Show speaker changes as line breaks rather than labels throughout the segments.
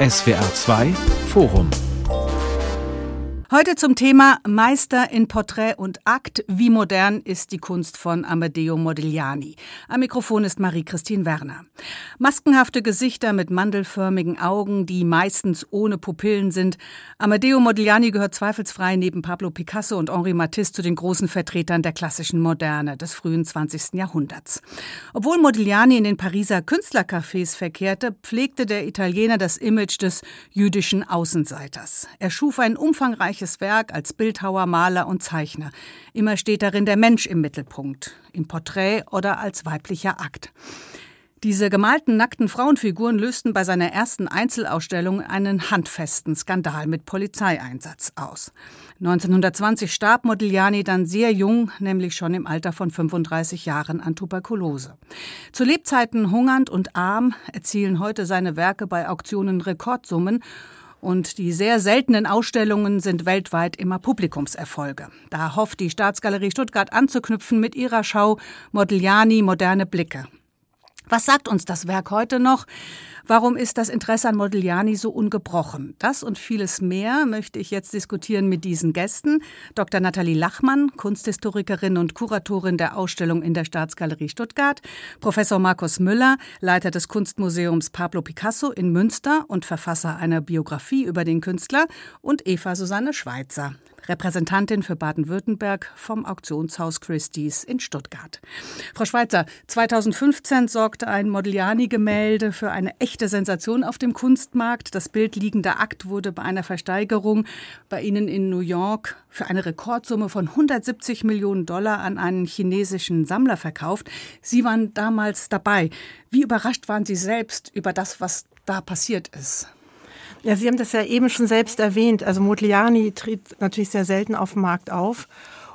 SWR 2 Forum
Heute zum Thema Meister in Porträt und Akt. Wie modern ist die Kunst von Amedeo Modigliani? Am Mikrofon ist Marie-Christine Werner. Maskenhafte Gesichter mit mandelförmigen Augen, die meistens ohne Pupillen sind. Amedeo Modigliani gehört zweifelsfrei neben Pablo Picasso und Henri Matisse zu den großen Vertretern der klassischen Moderne des frühen 20. Jahrhunderts. Obwohl Modigliani in den Pariser Künstlercafés verkehrte, pflegte der Italiener das Image des jüdischen Außenseiters. Er schuf ein umfangreiches umfangreiches Werk als Bildhauer, Maler und Zeichner. Immer steht darin der Mensch im Mittelpunkt, im Porträt oder als weiblicher Akt. Diese gemalten nackten Frauenfiguren lösten bei seiner ersten Einzelausstellung einen handfesten Skandal mit Polizeieinsatz aus. 1920 starb Modigliani dann sehr jung, nämlich schon im Alter von 35 Jahren an Tuberkulose. Zu Lebzeiten hungernd und arm erzielen heute seine Werke bei Auktionen Rekordsummen und die sehr seltenen Ausstellungen sind weltweit immer Publikumserfolge. Da hofft die Staatsgalerie Stuttgart anzuknüpfen mit ihrer Schau Modigliani Moderne Blicke. Was sagt uns das Werk heute noch? Warum ist das Interesse an Modigliani so ungebrochen? Das und vieles mehr möchte ich jetzt diskutieren mit diesen Gästen. Dr. Nathalie Lachmann, Kunsthistorikerin und Kuratorin der Ausstellung in der Staatsgalerie Stuttgart. Professor Markus Müller, Leiter des Kunstmuseums Pablo Picasso in Münster und Verfasser einer Biografie über den Künstler. Und Eva Susanne Schweitzer, Repräsentantin für Baden-Württemberg vom Auktionshaus Christie's in Stuttgart. Frau Schweitzer, 2015 sorgte ein Modigliani-Gemälde für eine echte Sensation auf dem Kunstmarkt. Das Bild Liegender Akt wurde bei einer Versteigerung bei Ihnen in New York für eine Rekordsumme von 170 Millionen Dollar an einen chinesischen Sammler verkauft. Sie waren damals dabei. Wie überrascht waren Sie selbst über das, was da passiert ist?
Ja, Sie haben das ja eben schon selbst erwähnt. Also Modigliani tritt natürlich sehr selten auf dem Markt auf.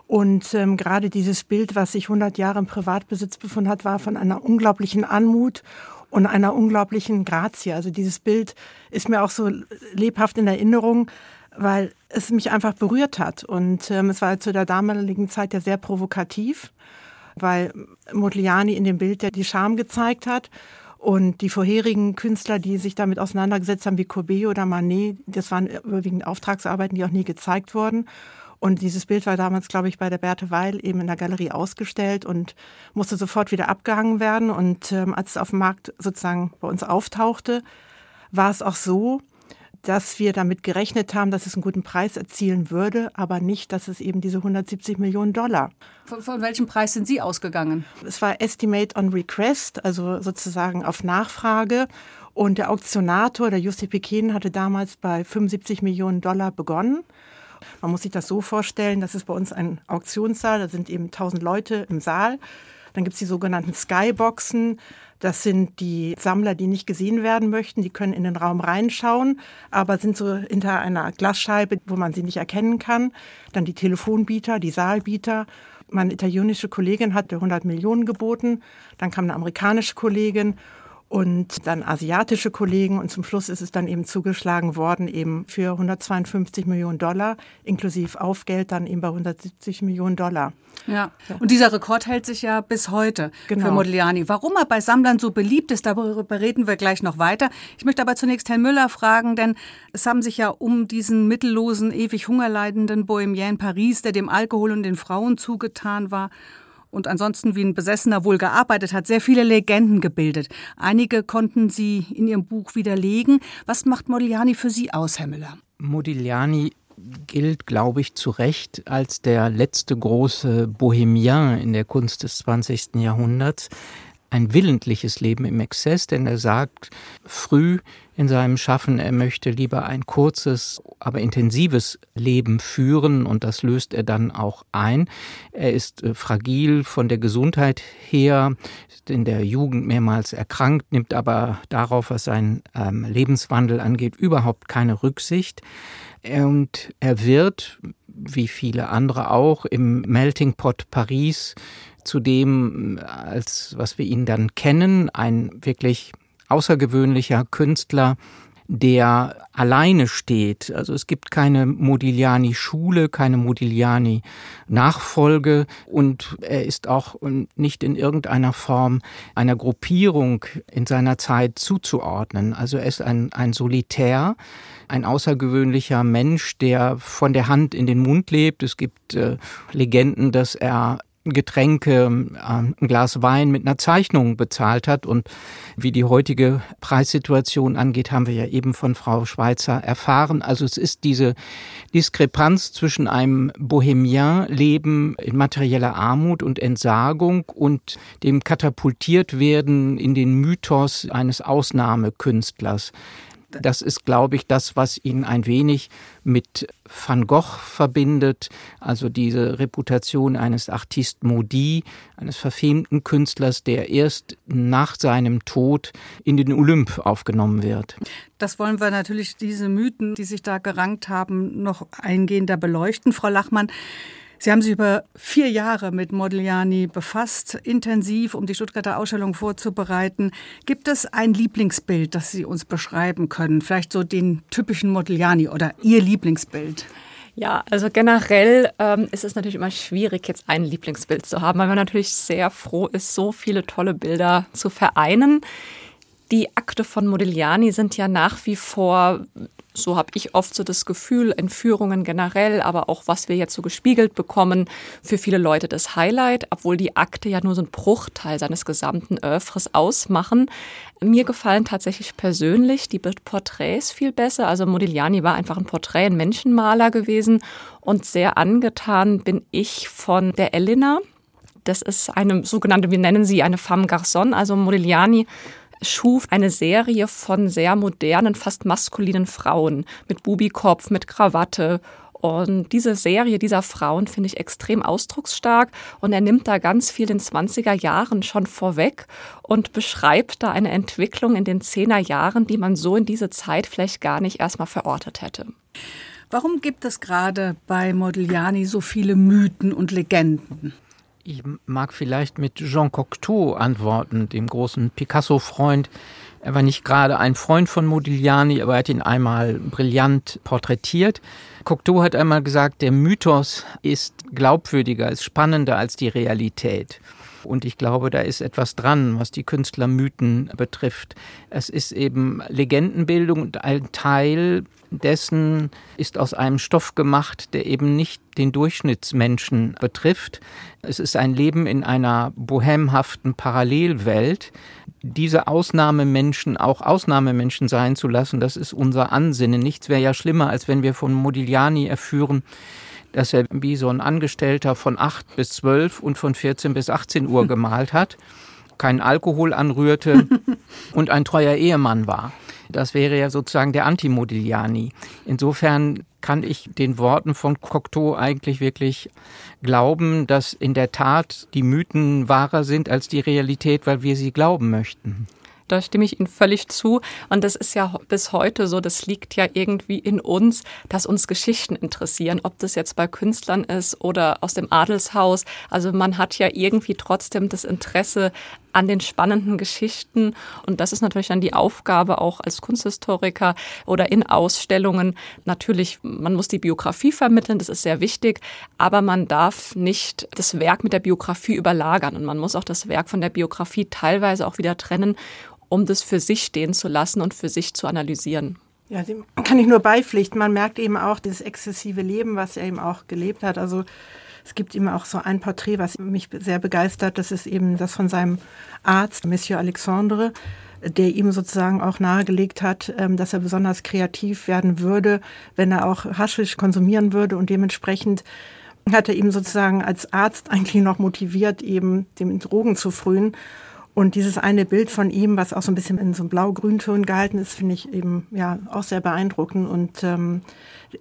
Und ähm, gerade dieses Bild, was sich 100 Jahre im Privatbesitz befunden hat, war von einer unglaublichen Anmut und einer unglaublichen Grazie. Also dieses Bild ist mir auch so lebhaft in Erinnerung, weil es mich einfach berührt hat. Und ähm, es war zu der damaligen Zeit ja sehr provokativ, weil Modigliani in dem Bild ja die Scham gezeigt hat und die vorherigen Künstler, die sich damit auseinandergesetzt haben, wie Courbet oder Manet, das waren überwiegend Auftragsarbeiten, die auch nie gezeigt wurden. Und dieses Bild war damals, glaube ich, bei der Berthe Weil eben in der Galerie ausgestellt und musste sofort wieder abgehangen werden. Und ähm, als es auf dem Markt sozusagen bei uns auftauchte, war es auch so, dass wir damit gerechnet haben, dass es einen guten Preis erzielen würde, aber nicht, dass es eben diese 170 Millionen Dollar.
Von, von welchem Preis sind Sie ausgegangen?
Es war Estimate on Request, also sozusagen auf Nachfrage. Und der Auktionator, der Jussi Pekin, hatte damals bei 75 Millionen Dollar begonnen. Man muss sich das so vorstellen, das ist bei uns ein Auktionssaal, da sind eben 1000 Leute im Saal. Dann gibt es die sogenannten Skyboxen. Das sind die Sammler, die nicht gesehen werden möchten. Die können in den Raum reinschauen, aber sind so hinter einer Glasscheibe, wo man sie nicht erkennen kann. Dann die Telefonbieter, die Saalbieter. Meine italienische Kollegin hatte 100 Millionen geboten. Dann kam eine amerikanische Kollegin und dann asiatische Kollegen und zum Schluss ist es dann eben zugeschlagen worden eben für 152 Millionen Dollar inklusive Aufgeld dann eben bei 170 Millionen Dollar.
Ja. Und dieser Rekord hält sich ja bis heute genau. für Modigliani. Warum er bei Sammlern so beliebt ist, darüber reden wir gleich noch weiter. Ich möchte aber zunächst Herrn Müller fragen, denn es haben sich ja um diesen mittellosen, ewig hungerleidenden Bohemien Paris, der dem Alkohol und den Frauen zugetan war, und ansonsten wie ein Besessener wohl gearbeitet hat, sehr viele Legenden gebildet. Einige konnten Sie in Ihrem Buch widerlegen. Was macht Modigliani für Sie aus, Herr Müller?
Modigliani gilt, glaube ich, zu Recht als der letzte große Bohemien in der Kunst des 20. Jahrhunderts. Ein willentliches Leben im Exzess, denn er sagt früh in seinem Schaffen, er möchte lieber ein kurzes, aber intensives Leben führen und das löst er dann auch ein. Er ist äh, fragil von der Gesundheit her, in der Jugend mehrmals erkrankt, nimmt aber darauf, was seinen ähm, Lebenswandel angeht, überhaupt keine Rücksicht. Und er wird, wie viele andere auch, im Melting Pot Paris zu dem, als was wir ihn dann kennen, ein wirklich außergewöhnlicher Künstler, der alleine steht. Also es gibt keine Modigliani-Schule, keine Modigliani-Nachfolge und er ist auch nicht in irgendeiner Form einer Gruppierung in seiner Zeit zuzuordnen. Also er ist ein, ein Solitär, ein außergewöhnlicher Mensch, der von der Hand in den Mund lebt. Es gibt äh, Legenden, dass er Getränke, ähm, ein Glas Wein mit einer Zeichnung bezahlt hat. Und wie die heutige Preissituation angeht, haben wir ja eben von Frau Schweizer erfahren. Also es ist diese Diskrepanz zwischen einem Bohemien-Leben in materieller Armut und Entsagung und dem katapultiert werden in den Mythos eines Ausnahmekünstlers. Das ist, glaube ich, das, was ihn ein wenig mit Van Gogh verbindet, also diese Reputation eines Artist Maudit, eines verfemten Künstlers, der erst nach seinem Tod in den Olymp aufgenommen wird.
Das wollen wir natürlich, diese Mythen, die sich da gerankt haben, noch eingehender beleuchten. Frau Lachmann, Sie haben sich über vier Jahre mit Modigliani befasst, intensiv, um die Stuttgarter Ausstellung vorzubereiten. Gibt es ein Lieblingsbild, das Sie uns beschreiben können? Vielleicht so den typischen Modigliani oder Ihr Lieblingsbild?
Ja, also generell ähm, ist es natürlich immer schwierig, jetzt ein Lieblingsbild zu haben, weil man natürlich sehr froh ist, so viele tolle Bilder zu vereinen. Die Akte von Modigliani sind ja nach wie vor so habe ich oft so das Gefühl, Entführungen generell, aber auch was wir jetzt so gespiegelt bekommen, für viele Leute das Highlight, obwohl die Akte ja nur so ein Bruchteil seines gesamten Oeuvres ausmachen. Mir gefallen tatsächlich persönlich die Porträts viel besser. Also Modigliani war einfach ein Porträt, ein Menschenmaler gewesen und sehr angetan bin ich von der Elena. Das ist eine sogenannte, wir nennen sie eine femme garçon, also Modigliani schuf eine Serie von sehr modernen, fast maskulinen Frauen mit Bubikopf, mit Krawatte und diese Serie dieser Frauen finde ich extrem ausdrucksstark und er nimmt da ganz viel in 20er Jahren schon vorweg und beschreibt da eine Entwicklung in den 10er Jahren, die man so in diese Zeit vielleicht gar nicht erstmal verortet hätte.
Warum gibt es gerade bei Modigliani so viele Mythen und Legenden?
Ich mag vielleicht mit Jean Cocteau antworten, dem großen Picasso-Freund. Er war nicht gerade ein Freund von Modigliani, aber er hat ihn einmal brillant porträtiert. Cocteau hat einmal gesagt, der Mythos ist glaubwürdiger, ist spannender als die Realität. Und ich glaube, da ist etwas dran, was die Künstlermythen betrifft. Es ist eben Legendenbildung und ein Teil dessen ist aus einem Stoff gemacht, der eben nicht den Durchschnittsmenschen betrifft. Es ist ein Leben in einer bohemhaften Parallelwelt. Diese Ausnahmemenschen auch Ausnahmemenschen sein zu lassen, das ist unser Ansinnen. Nichts wäre ja schlimmer, als wenn wir von Modigliani erführen, dass er wie so ein Angestellter von 8 bis 12 und von 14 bis 18 Uhr gemalt hat, keinen Alkohol anrührte und ein treuer Ehemann war. Das wäre ja sozusagen der Anti-Modigliani. Insofern kann ich den Worten von Cocteau eigentlich wirklich glauben, dass in der Tat die Mythen wahrer sind als die Realität, weil wir sie glauben möchten.
Da stimme ich Ihnen völlig zu. Und das ist ja bis heute so, das liegt ja irgendwie in uns, dass uns Geschichten interessieren, ob das jetzt bei Künstlern ist oder aus dem Adelshaus. Also man hat ja irgendwie trotzdem das Interesse an den spannenden Geschichten. Und das ist natürlich dann die Aufgabe auch als Kunsthistoriker oder in Ausstellungen. Natürlich, man muss die Biografie vermitteln, das ist sehr wichtig, aber man darf nicht das Werk mit der Biografie überlagern und man muss auch das Werk von der Biografie teilweise auch wieder trennen um das für sich stehen zu lassen und für sich zu analysieren.
Ja, dem kann ich nur beipflichten. Man merkt eben auch das exzessive Leben, was er eben auch gelebt hat. Also es gibt ihm auch so ein Porträt, was mich sehr begeistert. Das ist eben das von seinem Arzt, Monsieur Alexandre, der ihm sozusagen auch nahegelegt hat, ähm, dass er besonders kreativ werden würde, wenn er auch Haschisch konsumieren würde und dementsprechend hat er ihm sozusagen als Arzt eigentlich noch motiviert, eben dem Drogen zu frühen. Und dieses eine Bild von ihm, was auch so ein bisschen in so einem blau-grünton gehalten ist, finde ich eben ja auch sehr beeindruckend. Und ähm,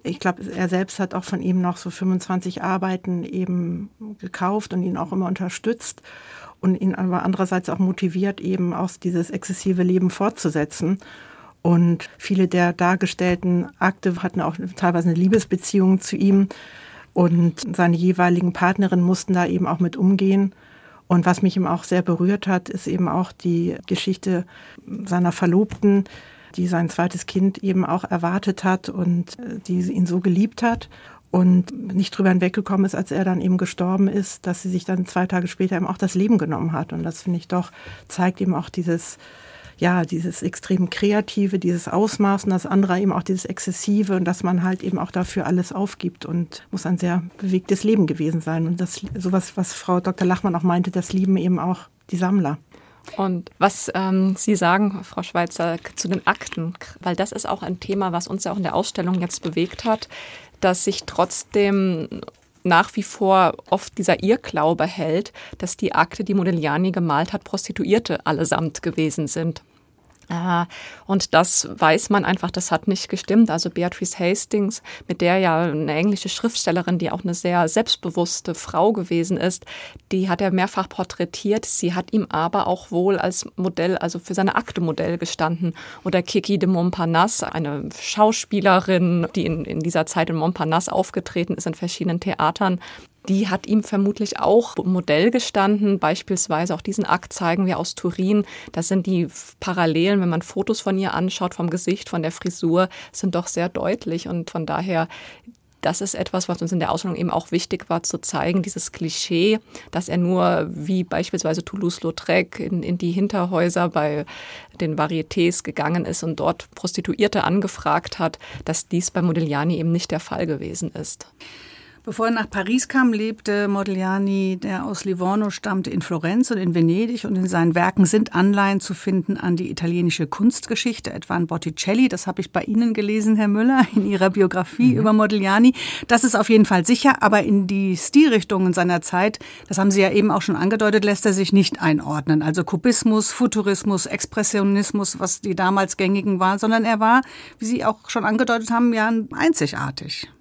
ich glaube, er selbst hat auch von ihm noch so 25 Arbeiten eben gekauft und ihn auch immer unterstützt und ihn aber andererseits auch motiviert, eben auch dieses exzessive Leben fortzusetzen. Und viele der dargestellten Akte hatten auch teilweise eine Liebesbeziehung zu ihm. Und seine jeweiligen Partnerinnen mussten da eben auch mit umgehen. Und was mich ihm auch sehr berührt hat, ist eben auch die Geschichte seiner Verlobten, die sein zweites Kind eben auch erwartet hat und äh, die ihn so geliebt hat und nicht drüber hinweggekommen ist, als er dann eben gestorben ist, dass sie sich dann zwei Tage später eben auch das Leben genommen hat. Und das finde ich doch, zeigt eben auch dieses, ja, dieses extrem Kreative, dieses Ausmaß und das andere eben auch dieses Exzessive und dass man halt eben auch dafür alles aufgibt und muss ein sehr bewegtes Leben gewesen sein. Und das, sowas, was Frau Dr. Lachmann auch meinte, das lieben eben auch die Sammler.
Und was ähm, Sie sagen, Frau Schweizer, zu den Akten, weil das ist auch ein Thema, was uns ja auch in der Ausstellung jetzt bewegt hat, dass sich trotzdem nach wie vor oft dieser Irrglaube hält, dass die Akte, die Modigliani gemalt hat, Prostituierte allesamt gewesen sind. Ah, und das weiß man einfach, das hat nicht gestimmt. Also Beatrice Hastings, mit der ja eine englische Schriftstellerin, die auch eine sehr selbstbewusste Frau gewesen ist, die hat er mehrfach porträtiert. Sie hat ihm aber auch wohl als Modell, also für seine Akte-Modell gestanden. Oder Kiki de Montparnasse, eine Schauspielerin, die in, in dieser Zeit in Montparnasse aufgetreten ist in verschiedenen Theatern die hat ihm vermutlich auch Modell gestanden. Beispielsweise auch diesen Akt zeigen wir aus Turin. Das sind die Parallelen, wenn man Fotos von ihr anschaut, vom Gesicht, von der Frisur, sind doch sehr deutlich. Und von daher das ist etwas, was uns in der Ausstellung eben auch wichtig war, zu zeigen, dieses Klischee, dass er nur wie beispielsweise Toulouse-Lautrec in, in die Hinterhäuser bei den Varietés gegangen ist und dort Prostituierte angefragt hat, dass dies bei Modigliani eben nicht der Fall gewesen ist.
Bevor er nach Paris kam, lebte Modigliani, der aus Livorno stammte, in Florenz und in Venedig und in seinen Werken sind Anleihen zu finden an die italienische Kunstgeschichte, etwa an Botticelli. Das habe ich bei Ihnen gelesen, Herr Müller, in Ihrer Biografie mhm. über Modigliani. Das ist auf jeden Fall sicher, aber in die Stilrichtungen seiner Zeit, das haben Sie ja eben auch schon angedeutet, lässt er sich nicht einordnen. Also Kubismus, Futurismus, Expressionismus, was die damals gängigen waren, sondern er war, wie Sie auch schon angedeutet haben, ja einzigartig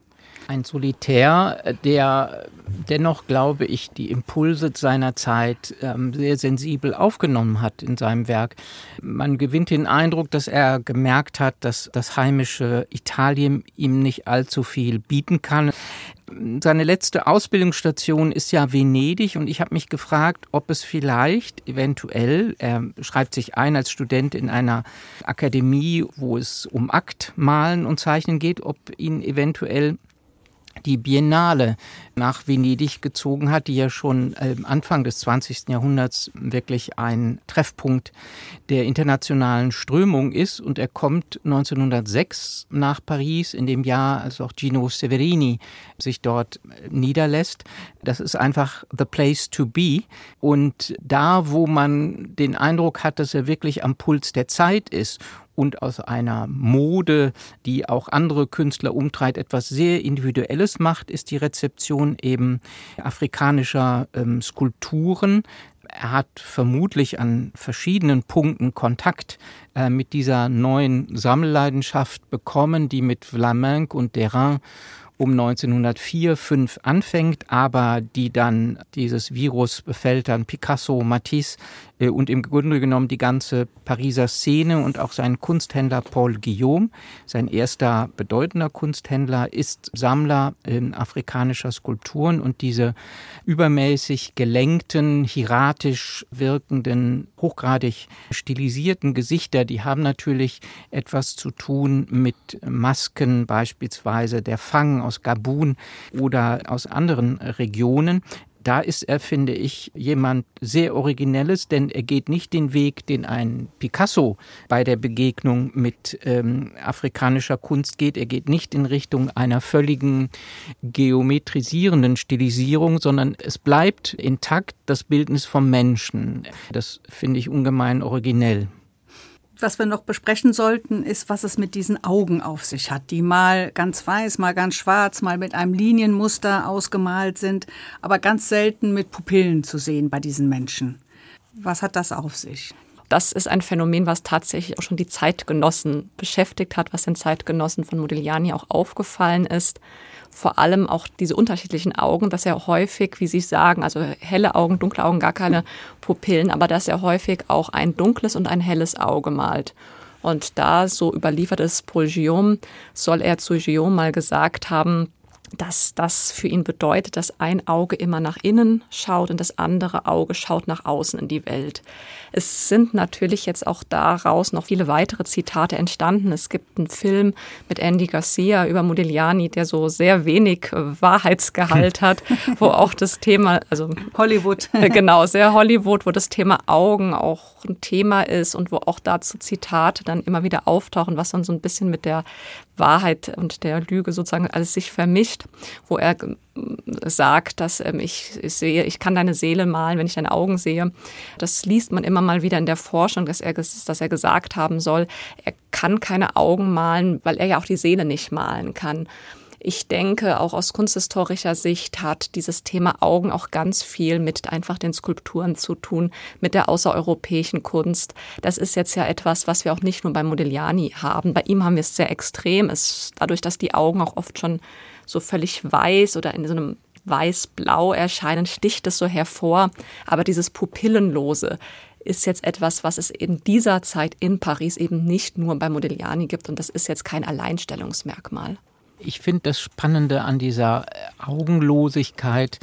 ein Solitär, der dennoch, glaube ich, die Impulse seiner Zeit ähm, sehr sensibel aufgenommen hat in seinem Werk. Man gewinnt den Eindruck, dass er gemerkt hat, dass das heimische Italien ihm nicht allzu viel bieten kann. Seine letzte Ausbildungsstation ist ja Venedig und ich habe mich gefragt, ob es vielleicht eventuell, er schreibt sich ein als Student in einer Akademie, wo es um Aktmalen und Zeichnen geht, ob ihn eventuell die Biennale nach Venedig gezogen hat, die ja schon ähm, Anfang des 20. Jahrhunderts wirklich ein Treffpunkt der internationalen Strömung ist. Und er kommt 1906 nach Paris, in dem Jahr, als auch Gino Severini sich dort äh, niederlässt. Das ist einfach the place to be. Und da, wo man den Eindruck hat, dass er wirklich am Puls der Zeit ist und aus einer Mode, die auch andere Künstler umtreibt, etwas sehr Individuelles macht, ist die Rezeption eben afrikanischer ähm, Skulpturen. Er hat vermutlich an verschiedenen Punkten Kontakt äh, mit dieser neuen Sammelleidenschaft bekommen, die mit Vlaminck und Derain um 1904, 5 anfängt, aber die dann dieses Virus befällt dann Picasso, Matisse und im Grunde genommen die ganze Pariser Szene und auch sein Kunsthändler Paul Guillaume. Sein erster bedeutender Kunsthändler ist Sammler afrikanischer Skulpturen und diese übermäßig gelenkten, hieratisch wirkenden, hochgradig stilisierten Gesichter, die haben natürlich etwas zu tun mit Masken, beispielsweise der Fang aus Gabun oder aus anderen Regionen da ist er, finde ich, jemand sehr Originelles, denn er geht nicht den Weg, den ein Picasso bei der Begegnung mit ähm, afrikanischer Kunst geht. Er geht nicht in Richtung einer völligen geometrisierenden Stilisierung, sondern es bleibt intakt das Bildnis vom Menschen. Das finde ich ungemein originell.
Was wir noch besprechen sollten, ist, was es mit diesen Augen auf sich hat, die mal ganz weiß, mal ganz schwarz, mal mit einem Linienmuster ausgemalt sind, aber ganz selten mit Pupillen zu sehen bei diesen Menschen. Was hat das auf sich?
Das ist ein Phänomen, was tatsächlich auch schon die Zeitgenossen beschäftigt hat, was den Zeitgenossen von Modigliani auch aufgefallen ist vor allem auch diese unterschiedlichen Augen, dass er häufig, wie Sie sagen, also helle Augen, dunkle Augen, gar keine Pupillen, aber dass er häufig auch ein dunkles und ein helles Auge malt. Und da, so überliefert es Paul Guillaume, soll er zu Guillaume mal gesagt haben, dass das für ihn bedeutet, dass ein Auge immer nach innen schaut und das andere Auge schaut nach außen in die Welt. Es sind natürlich jetzt auch daraus noch viele weitere Zitate entstanden. Es gibt einen Film mit Andy Garcia über Modigliani, der so sehr wenig Wahrheitsgehalt hat, wo auch das Thema, also
Hollywood.
genau, sehr Hollywood, wo das Thema Augen auch ein Thema ist und wo auch dazu Zitate dann immer wieder auftauchen, was dann so ein bisschen mit der Wahrheit und der Lüge sozusagen alles sich vermischt, wo er äh, sagt, dass ähm, ich, ich, sehe, ich kann deine Seele malen, wenn ich deine Augen sehe. Das liest man immer mal wieder in der Forschung, dass er, dass er gesagt haben soll, er kann keine Augen malen, weil er ja auch die Seele nicht malen kann. Ich denke, auch aus kunsthistorischer Sicht hat dieses Thema Augen auch ganz viel mit einfach den Skulpturen zu tun, mit der außereuropäischen Kunst. Das ist jetzt ja etwas, was wir auch nicht nur bei Modigliani haben. Bei ihm haben wir es sehr extrem. Es, dadurch, dass die Augen auch oft schon so völlig weiß oder in so einem weiß-blau erscheinen, sticht es so hervor. Aber dieses Pupillenlose, ist jetzt etwas, was es in dieser Zeit in Paris eben nicht nur bei Modigliani gibt und das ist jetzt kein Alleinstellungsmerkmal.
Ich finde das Spannende an dieser Augenlosigkeit,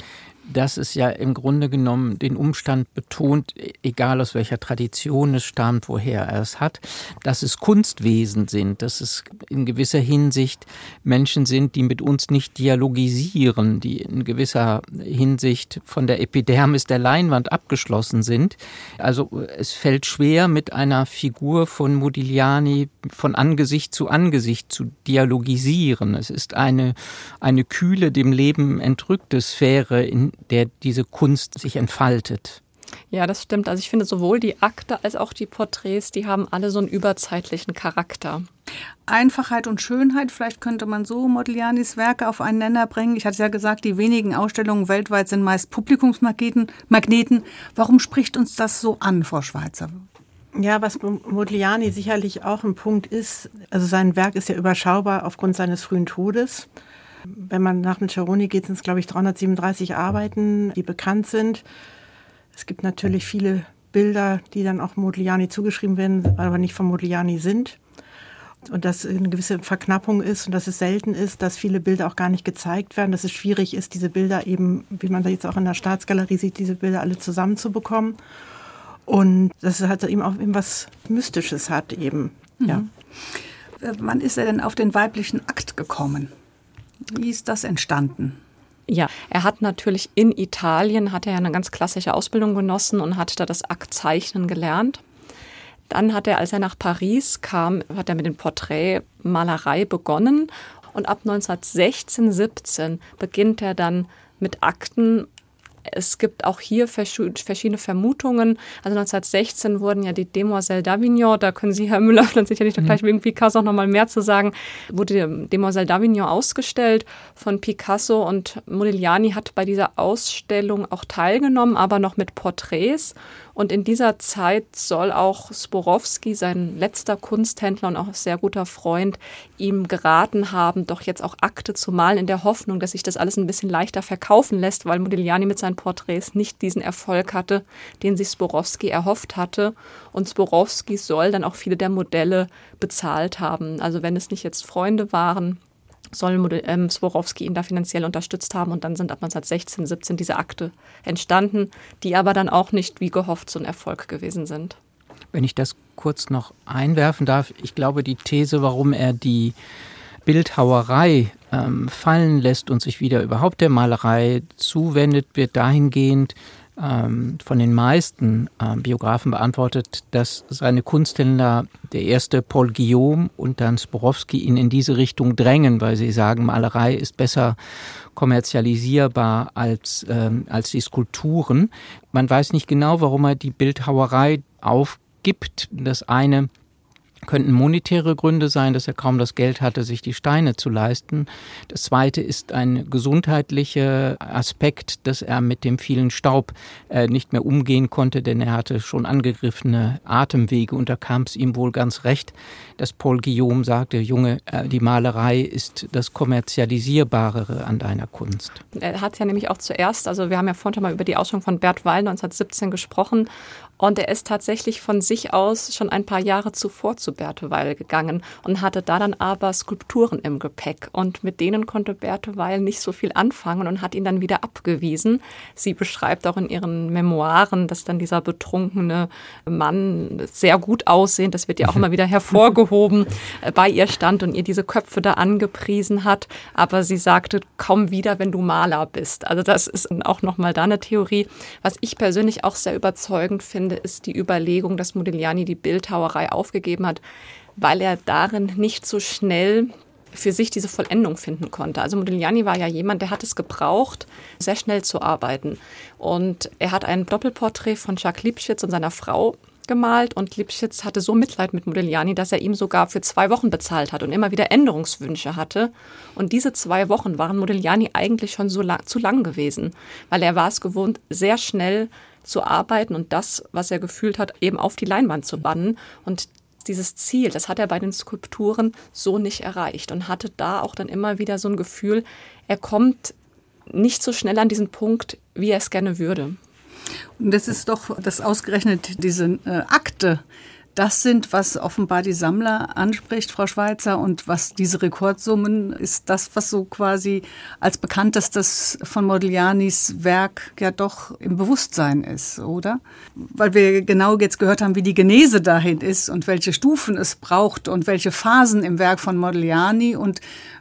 dass es ja im Grunde genommen den Umstand betont, egal aus welcher Tradition es stammt, woher er es hat, dass es Kunstwesen sind, dass es in gewisser Hinsicht Menschen sind, die mit uns nicht dialogisieren, die in gewisser Hinsicht von der Epidermis der Leinwand abgeschlossen sind. Also es fällt schwer, mit einer Figur von Modigliani von Angesicht zu Angesicht zu dialogisieren. Es ist eine, eine kühle, dem Leben entrückte Sphäre, in der diese Kunst sich entfaltet.
Ja, das stimmt. Also ich finde sowohl die Akte als auch die Porträts, die haben alle so einen überzeitlichen Charakter.
Einfachheit und Schönheit, vielleicht könnte man so Modiglianis Werke auf einen Nenner bringen. Ich hatte ja gesagt, die wenigen Ausstellungen weltweit sind meist Publikumsmagneten. Magneten. Warum spricht uns das so an, Frau Schweizer?
Ja, was Modigliani sicherlich auch ein Punkt ist, also sein Werk ist ja überschaubar aufgrund seines frühen Todes. Wenn man nach Micheroni geht, sind es, glaube ich, 337 Arbeiten, die bekannt sind. Es gibt natürlich viele Bilder, die dann auch Modigliani zugeschrieben werden, aber nicht von Modigliani sind. Und dass eine gewisse Verknappung ist und dass es selten ist, dass viele Bilder auch gar nicht gezeigt werden, dass es schwierig ist, diese Bilder eben, wie man da jetzt auch in der Staatsgalerie sieht, diese Bilder alle zusammenzubekommen. Und dass es halt eben auch was Mystisches hat eben. Mhm. Ja.
Wann ist er denn auf den weiblichen Akt gekommen? Wie ist das entstanden?
Ja, er hat natürlich in Italien, hat er eine ganz klassische Ausbildung genossen und hat da das Aktzeichnen gelernt. Dann hat er, als er nach Paris kam, hat er mit dem Porträtmalerei begonnen und ab 1916, 17 beginnt er dann mit Akten es gibt auch hier verschiedene Vermutungen. Also 1916 wurden ja die Demoiselle d'Avignon, da können Sie, Herr Müller, dann sicherlich mhm. gleich wegen Picasso noch mal mehr zu sagen, wurde die Demoiselle d'Avignon ausgestellt von Picasso und Modigliani hat bei dieser Ausstellung auch teilgenommen, aber noch mit Porträts. Und in dieser Zeit soll auch Sporowski, sein letzter Kunsthändler und auch sehr guter Freund, ihm geraten haben, doch jetzt auch Akte zu malen, in der Hoffnung, dass sich das alles ein bisschen leichter verkaufen lässt, weil Modigliani mit seinen Porträts nicht diesen Erfolg hatte, den sich Sporowski erhofft hatte. Und Sporowski soll dann auch viele der Modelle bezahlt haben. Also wenn es nicht jetzt Freunde waren, soll ähm, Swarovski ihn da finanziell unterstützt haben und dann sind ab 1916, 17 diese Akte entstanden, die aber dann auch nicht wie gehofft so ein Erfolg gewesen sind.
Wenn ich das kurz noch einwerfen darf, ich glaube, die These, warum er die Bildhauerei ähm, fallen lässt und sich wieder überhaupt der Malerei zuwendet, wird dahingehend ähm, von den meisten äh, Biografen beantwortet, dass seine Kunsthändler, der erste Paul Guillaume und dann Sporowski, ihn in diese Richtung drängen, weil sie sagen, Malerei ist besser kommerzialisierbar als, ähm, als die Skulpturen. Man weiß nicht genau, warum er die Bildhauerei aufgibt. Das eine könnten monetäre Gründe sein, dass er kaum das Geld hatte, sich die Steine zu leisten. Das zweite ist ein gesundheitlicher Aspekt, dass er mit dem vielen Staub äh, nicht mehr umgehen konnte, denn er hatte schon angegriffene Atemwege und da kam es ihm wohl ganz recht, dass Paul Guillaume sagte, Junge, äh, die Malerei ist das kommerzialisierbare an deiner Kunst.
Er hat ja nämlich auch zuerst, also wir haben ja vorhin schon mal über die Ausstellung von Bert Weil 1917 gesprochen Und er ist tatsächlich von sich aus schon ein paar Jahre zuvor zu Berthe Weil gegangen und hatte da dann aber Skulpturen im Gepäck. Und mit denen konnte Berthe Weil nicht so viel anfangen und hat ihn dann wieder abgewiesen. Sie beschreibt auch in ihren Memoiren, dass dann dieser betrunkene Mann sehr gut aussehend, das wird ja auch immer wieder hervorgehoben, bei ihr stand und ihr diese Köpfe da angepriesen hat. Aber sie sagte, komm wieder, wenn du Maler bist. Also das ist auch nochmal da eine Theorie. Was ich persönlich auch sehr überzeugend finde, finde, ist die Überlegung, dass Modigliani die Bildhauerei aufgegeben hat, weil er darin nicht so schnell für sich diese Vollendung finden konnte. Also Modigliani war ja jemand, der hat es gebraucht, sehr schnell zu arbeiten. Und er hat ein Doppelporträt von Jacques Lipschitz und seiner Frau gemalt und Lipschitz hatte so Mitleid mit Modigliani, dass er ihm sogar für zwei Wochen bezahlt hat und immer wieder Änderungswünsche hatte. Und diese zwei Wochen waren Modigliani eigentlich schon so lang, zu lang gewesen, weil er war es gewohnt, sehr schnell zu arbeiten und das, was er gefühlt hat, eben auf die Leinwand zu bannen. Und dieses Ziel, das hat er bei den Skulpturen so nicht erreicht und hatte da auch dann immer wieder so ein Gefühl, er kommt nicht so schnell an diesen Punkt, wie er es gerne würde.
Und das ist doch, das ausgerechnet diese äh, Akte das sind, was offenbar die Sammler anspricht, Frau Schweizer, und was diese Rekordsummen ist das, was so quasi als bekanntestes von Modiglianis Werk ja doch im Bewusstsein ist, oder? Weil wir genau jetzt gehört haben, wie die Genese dahin ist und welche Stufen es braucht und welche Phasen im Werk von Modigliani und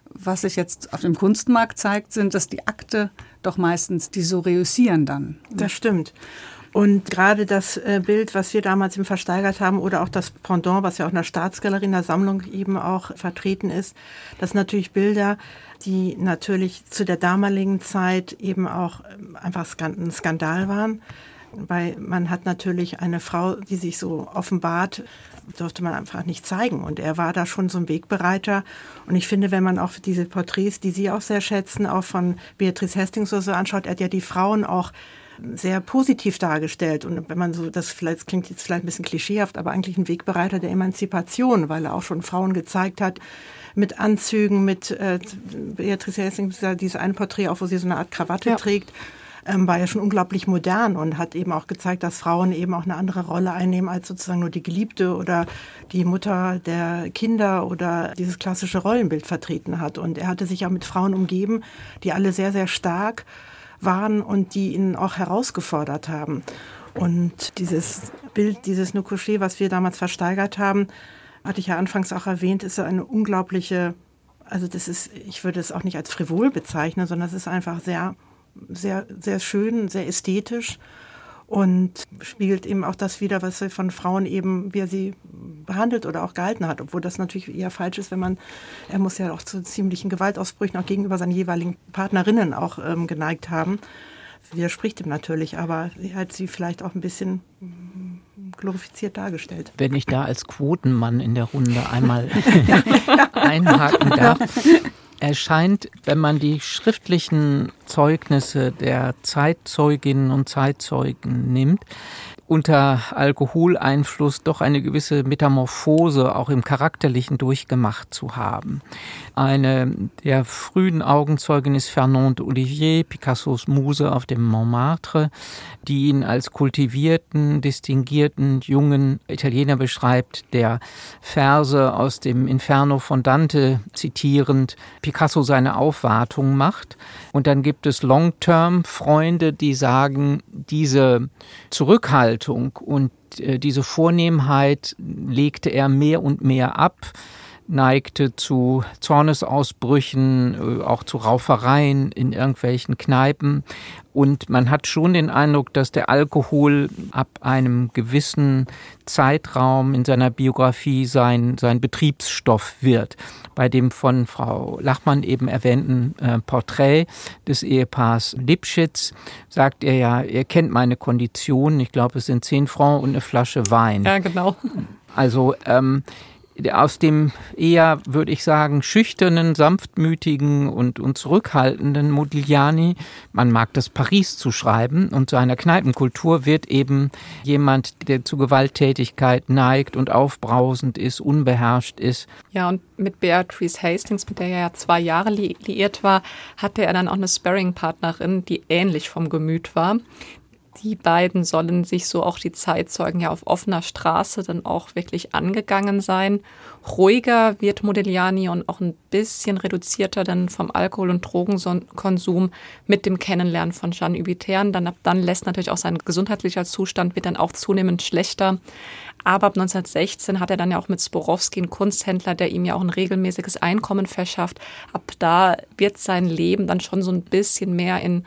was sich jetzt auf dem Kunstmarkt zeigt, sind, dass die Akte doch meistens die so reüssieren dann.
Das stimmt. Und gerade das äh, Bild, was wir damals eben versteigert haben, oder auch das Pendant, was ja auch in der Staatsgalerie in der Sammlung eben auch vertreten ist, das sind natürlich Bilder, die natürlich zu der damaligen Zeit eben auch ähm, einfach ein Skandal waren. Weil man hat natürlich eine Frau, die sich so offenbart, durfte man einfach nicht zeigen. Und er war da schon so ein Wegbereiter. Und ich finde, wenn man auch diese Porträts, die Sie auch sehr schätzen, auch von Beatrice Hastings oder so anschaut, er hat ja die Frauen auch sehr positiv dargestellt. Und wenn man so, das vielleicht klingt jetzt vielleicht ein bisschen klischeehaft, aber eigentlich ein Wegbereiter der Emanzipation, weil er auch schon Frauen gezeigt hat, mit Anzügen, mit äh, Beatrice Hessing, dieses eine Porträt auch, wo sie so eine Art Krawatte ja. trägt, ähm, war ja schon unglaublich modern und hat eben auch gezeigt, dass Frauen eben auch eine andere Rolle einnehmen als sozusagen nur die Geliebte oder die Mutter der Kinder oder dieses klassische Rollenbild vertreten hat. Und er hatte sich ja mit Frauen umgeben, die alle sehr, sehr stark waren und die ihn auch herausgefordert haben. Und dieses Bild, dieses Nukushi, was wir damals versteigert haben, hatte ich ja anfangs auch erwähnt, ist eine unglaubliche, also das ist, ich würde es auch nicht als frivol bezeichnen, sondern es ist einfach sehr, sehr, sehr schön, sehr ästhetisch und spiegelt eben auch das wieder, was er von Frauen eben, wie er sie behandelt oder auch gehalten hat, obwohl das natürlich eher falsch ist, wenn man, er muss ja auch zu ziemlichen Gewaltausbrüchen auch gegenüber seinen jeweiligen Partnerinnen auch ähm, geneigt haben. Widerspricht ihm natürlich, aber sie hat sie vielleicht auch ein bisschen glorifiziert dargestellt.
Wenn ich da als Quotenmann in der Runde einmal einhaken darf erscheint, wenn man die schriftlichen Zeugnisse der Zeitzeuginnen und Zeitzeugen nimmt, unter Alkoholeinfluss doch eine gewisse Metamorphose auch im Charakterlichen durchgemacht zu haben. Eine der frühen Augenzeugen ist Fernand Olivier, Picassos Muse auf dem Montmartre, die ihn als kultivierten, distinguierten jungen Italiener beschreibt, der Verse aus dem Inferno von Dante zitierend Picasso seine Aufwartung macht. Und dann gibt es Long-Term-Freunde, die sagen, diese Zurückhaltung und äh, diese Vornehmheit legte er mehr und mehr ab neigte zu Zornesausbrüchen, äh, auch zu Raufereien in irgendwelchen Kneipen. Und man hat schon den Eindruck, dass der Alkohol ab einem gewissen Zeitraum in seiner Biografie sein, sein Betriebsstoff wird. Bei dem von Frau Lachmann eben erwähnten äh, Porträt des Ehepaars Lipschitz sagt er ja, er kennt meine Konditionen. Ich glaube, es sind zehn Francs und eine Flasche Wein.
Ja, genau.
Also ähm, aus dem eher, würde ich sagen, schüchternen, sanftmütigen und, und zurückhaltenden Modigliani, man mag das Paris zuschreiben, und seiner Kneipenkultur wird eben jemand, der zu Gewalttätigkeit neigt und aufbrausend ist, unbeherrscht ist.
Ja, und mit Beatrice Hastings, mit der er ja zwei Jahre li liiert war, hatte er dann auch eine Sparring-Partnerin, die ähnlich vom Gemüt war Die beiden sollen sich so auch die Zeitzeugen ja auf offener Straße dann auch wirklich angegangen sein. Ruhiger wird Modigliani und auch ein bisschen reduzierter dann vom Alkohol- und Drogenkonsum mit dem Kennenlernen von Jeanne Hubitern. Dann ab dann lässt natürlich auch sein gesundheitlicher Zustand wird dann auch zunehmend schlechter. Aber ab 1916 hat er dann ja auch mit Sporowski einen Kunsthändler, der ihm ja auch ein regelmäßiges Einkommen verschafft. Ab da wird sein Leben dann schon so ein bisschen mehr in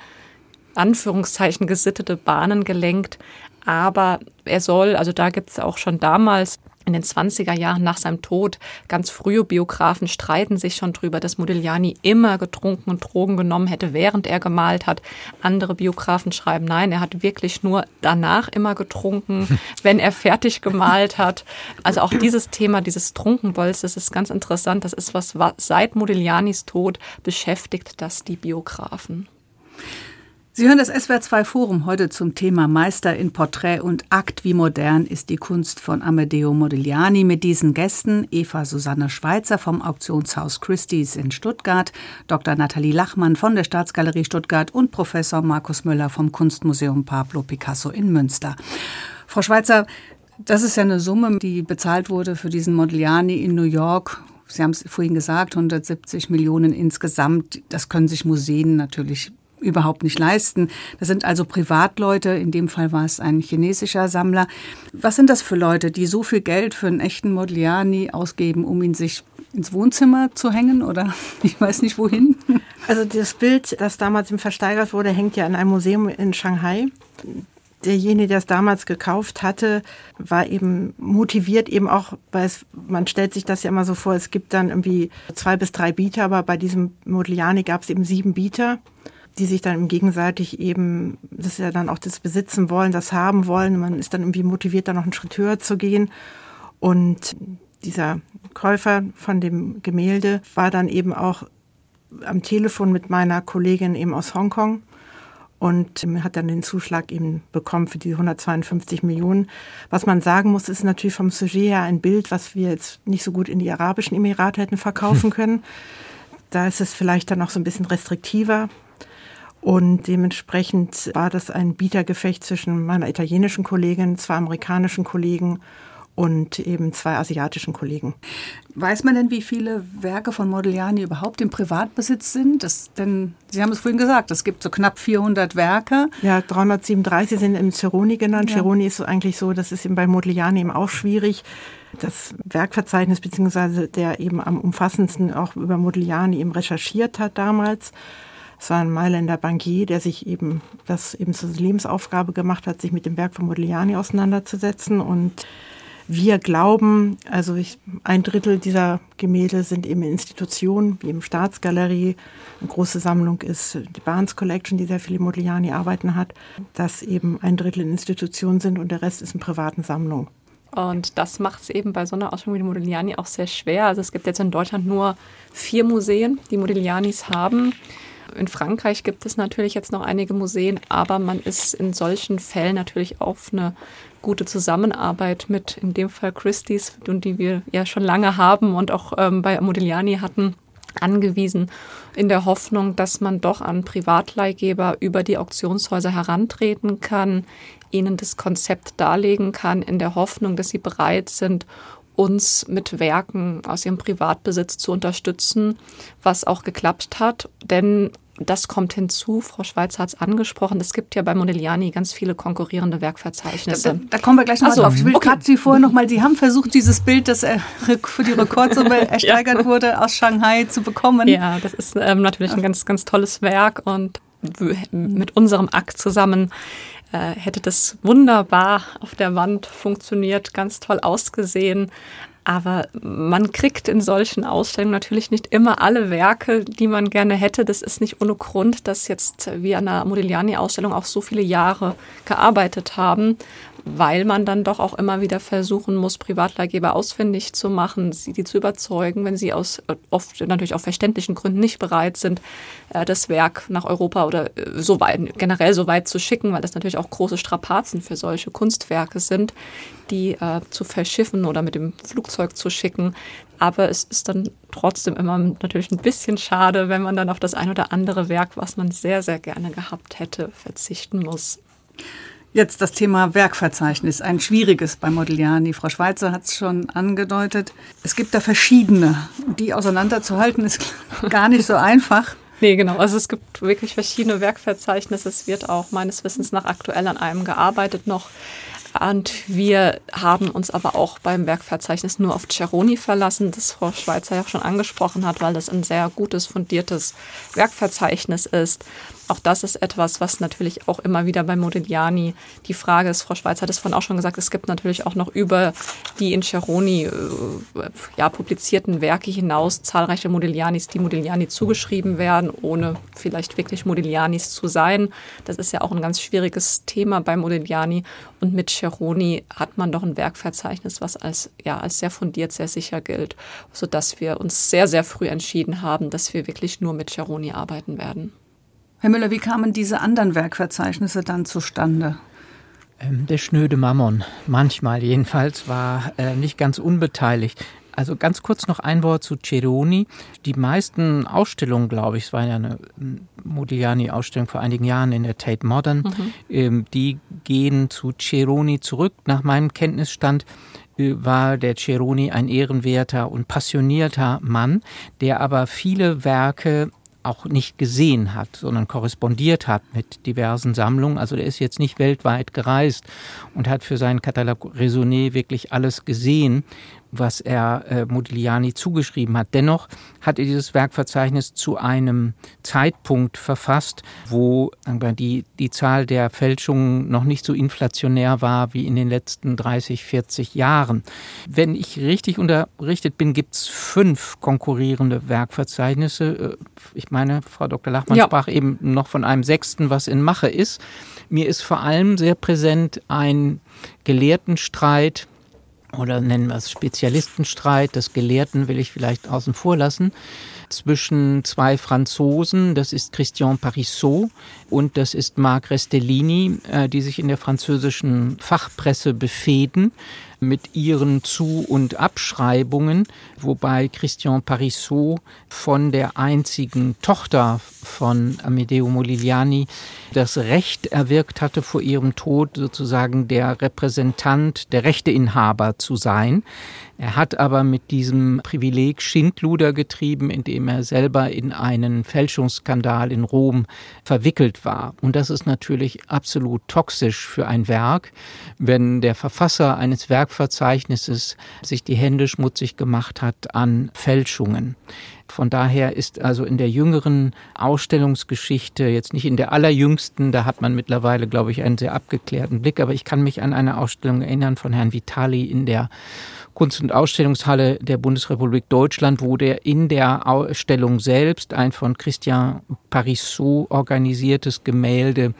Anführungszeichen gesittete Bahnen gelenkt. Aber er soll, also da gibt es auch schon damals in den 20er Jahren nach seinem Tod, ganz frühe Biografen streiten sich schon drüber, dass Modigliani immer getrunken und Drogen genommen hätte, während er gemalt hat. Andere Biografen schreiben, nein, er hat wirklich nur danach immer getrunken, wenn er fertig gemalt hat. Also auch dieses Thema, dieses Trunkenbolz, das ist ganz interessant. Das ist was, was seit Modiglianis Tod beschäftigt das die Biografen.
Sie hören das SWR2 Forum heute zum Thema Meister in Porträt und Akt. Wie modern ist die Kunst von Amedeo Modigliani mit diesen Gästen? Eva Susanne Schweizer vom Auktionshaus Christie's in Stuttgart, Dr. Nathalie Lachmann von der Staatsgalerie Stuttgart und Professor Markus Müller vom Kunstmuseum Pablo Picasso in Münster. Frau Schweizer, das ist ja eine Summe, die bezahlt wurde für diesen Modigliani in New York. Sie haben es vorhin gesagt, 170 Millionen insgesamt. Das können sich Museen natürlich überhaupt nicht leisten. Das sind also Privatleute, in dem Fall war es ein chinesischer Sammler. Was sind das für Leute, die so viel Geld für einen echten Modigliani ausgeben, um ihn sich ins Wohnzimmer zu hängen oder ich weiß nicht wohin?
Also das Bild, das damals ihm versteigert wurde, hängt ja in einem Museum in Shanghai. Derjenige, der es damals gekauft hatte, war eben motiviert, eben auch, weil es, man stellt sich das ja immer so vor, es gibt dann irgendwie zwei bis drei Bieter, aber bei diesem Modigliani gab es eben sieben Bieter die sich dann gegenseitig eben, das ist ja dann auch das Besitzen wollen, das haben wollen. Man ist dann irgendwie motiviert, da noch einen Schritt höher zu gehen. Und dieser Käufer von dem Gemälde war dann eben auch am Telefon mit meiner Kollegin eben aus Hongkong und hat dann den Zuschlag eben bekommen für die 152 Millionen. Was man sagen muss, ist natürlich vom Sujet her ein Bild, was wir jetzt nicht so gut in die Arabischen Emirate hätten verkaufen können. Da ist es vielleicht dann noch so ein bisschen restriktiver. Und dementsprechend war das ein Bietergefecht zwischen meiner italienischen Kollegin, zwei amerikanischen Kollegen und eben zwei asiatischen Kollegen.
Weiß man denn, wie viele Werke von Modigliani überhaupt im Privatbesitz sind? Das, denn Sie haben es vorhin gesagt, es gibt so knapp 400 Werke.
Ja, 337 sind im Ceroni genannt. Ja. Ceroni ist so eigentlich so, das ist eben bei Modigliani eben auch schwierig. Das Werkverzeichnis, beziehungsweise der eben am umfassendsten auch über Modigliani eben recherchiert hat damals. Es war ein Mailänder Bankier, der sich eben das eben zur Lebensaufgabe gemacht hat, sich mit dem Werk von Modigliani auseinanderzusetzen. Und wir glauben, also ich, ein Drittel dieser Gemälde sind eben Institutionen, wie eben Staatsgalerie. Eine große Sammlung ist die Barnes Collection, die sehr viele Modigliani-Arbeiten hat, dass eben ein Drittel Institutionen sind und der Rest ist in privaten Sammlungen.
Und das macht es eben bei so einer Ausstellung wie Modigliani auch sehr schwer. Also es gibt jetzt in Deutschland nur vier Museen, die Modiglianis haben. In Frankreich gibt es natürlich jetzt noch einige Museen, aber man ist in solchen Fällen natürlich auf eine gute Zusammenarbeit mit, in dem Fall Christie's, die wir ja schon lange haben und auch ähm, bei Modigliani hatten, angewiesen, in der Hoffnung, dass man doch an Privatleihgeber über die Auktionshäuser herantreten kann, ihnen das Konzept darlegen kann, in der Hoffnung, dass sie bereit sind, uns mit Werken aus ihrem Privatbesitz zu unterstützen, was auch geklappt hat. Denn das kommt hinzu, Frau Schweizer hat es angesprochen, es gibt ja bei Modigliani ganz viele konkurrierende Werkverzeichnisse.
Da, da, da kommen wir gleich noch so, drauf. Ich will okay. gerade Sie vorher noch mal, Sie haben versucht, dieses Bild, das äh, für die Rekordsumme ersteigert ja. wurde, aus Shanghai zu bekommen.
Ja, das ist ähm, natürlich ein ganz, ganz tolles Werk und mit unserem Akt zusammen äh, hätte das wunderbar auf der Wand funktioniert, ganz toll ausgesehen. Aber man kriegt in solchen Ausstellungen natürlich nicht immer alle Werke, die man gerne hätte. Das ist nicht ohne Grund, dass jetzt wir an der Modigliani-Ausstellung auch so viele Jahre gearbeitet haben, weil man dann doch auch immer wieder versuchen muss, Privatleihgeber ausfindig zu machen, sie die zu überzeugen, wenn sie aus oft natürlich auch verständlichen Gründen nicht bereit sind, äh, das Werk nach Europa oder äh, so weit, generell so weit zu schicken, weil das natürlich auch große Strapazen für solche Kunstwerke sind, die äh, zu verschiffen oder mit dem Flugzeug zu schicken. Aber es ist dann trotzdem immer natürlich ein bisschen schade, wenn man dann auf das ein oder andere Werk, was man sehr, sehr gerne gehabt hätte, verzichten muss.
Jetzt das Thema Werkverzeichnis, ein schwieriges bei Modigliani. Frau Schweizer hat es schon angedeutet. Es gibt da verschiedene. Die auseinanderzuhalten ist gar nicht so einfach.
Nee, genau. Also es gibt wirklich verschiedene Werkverzeichnisse. Es wird auch meines Wissens nach aktuell an einem gearbeitet noch. Und wir haben uns aber auch beim Werkverzeichnis nur auf Ceroni verlassen, das Frau Schweizer ja schon angesprochen hat, weil das ein sehr gutes, fundiertes Werkverzeichnis ist. Auch das ist etwas, was natürlich auch immer wieder bei Modigliani die Frage ist. Frau Schweizer hat es vorhin auch schon gesagt, es gibt natürlich auch noch über die in Ceroni äh, ja, publizierten Werke hinaus zahlreiche Modiglianis, die Modigliani zugeschrieben werden, ohne vielleicht wirklich Modiglianis zu sein. Das ist ja auch ein ganz schwieriges Thema bei Modigliani. Und mit Ceroni hat man doch ein Werkverzeichnis, was als, ja, als sehr fundiert, sehr sicher gilt, sodass wir uns sehr, sehr früh entschieden haben, dass wir wirklich nur mit Ceroni arbeiten werden.
Herr Müller, wie kamen diese anderen Werkverzeichnisse dann zustande?
Ähm, der schnöde Mammon, manchmal jedenfalls, war äh, nicht ganz unbeteiligt. Also ganz kurz noch ein Wort zu Ceroni. Die meisten Ausstellungen, glaube ich, es war ja eine ähm, Modigliani-Ausstellung vor einigen Jahren in der Tate Modern, mhm. ähm, die gehen zu Ceroni zurück. Nach meinem Kenntnisstand äh, war der Ceroni ein ehrenwerter und passionierter Mann, der aber viele Werke auch nicht gesehen hat, sondern korrespondiert hat mit diversen Sammlungen. Also der ist jetzt nicht weltweit gereist und hat für seinen Katalog Raisonné wirklich alles gesehen, was er äh, Modigliani zugeschrieben hat. Dennoch hat er dieses Werkverzeichnis zu einem Zeitpunkt verfasst, wo die, die Zahl der Fälschungen noch nicht so inflationär war wie in den letzten 30, 40 Jahren. Wenn ich richtig unterrichtet bin, gibt es fünf konkurrierende Werkverzeichnisse. Äh, ich meine, Frau Dr. Lachmann ja. sprach eben noch von einem sechsten, was in Mache ist. Mir ist vor allem sehr präsent ein Gelehrtenstreit oder nennen wir es Spezialistenstreit, das Gelehrten will ich vielleicht außen vor lassen, zwischen zwei Franzosen, das ist Christian Parissot und das ist Marc Restellini, äh, die sich in der französischen Fachpresse befehden mit ihren Zu- und Abschreibungen, wobei Christian Parissot von der einzigen Tochter von Amedeo Modigliani das Recht erwirkt hatte, vor ihrem Tod sozusagen der Repräsentant, der Rechteinhaber zu sein. Er hat aber mit diesem Privileg Schindluder getrieben, indem er selber in einen Fälschungsskandal in Rom verwickelt war. Und das ist natürlich absolut toxisch für ein Werk, wenn der Verfasser eines Werkverzeichnisses sich die Hände schmutzig gemacht hat an Fälschungen. Von daher ist also in der jüngeren Ausstellungsgeschichte, jetzt nicht in der allerjüngsten, da hat man mittlerweile, glaube ich, einen sehr abgeklärten Blick, aber ich kann mich an eine Ausstellung erinnern von Herrn Vitali in der Kunst- und Ausstellungshalle der Bundesrepublik Deutschland, wo der in der Ausstellung selbst ein von Christian Parissot organisiertes Gemälde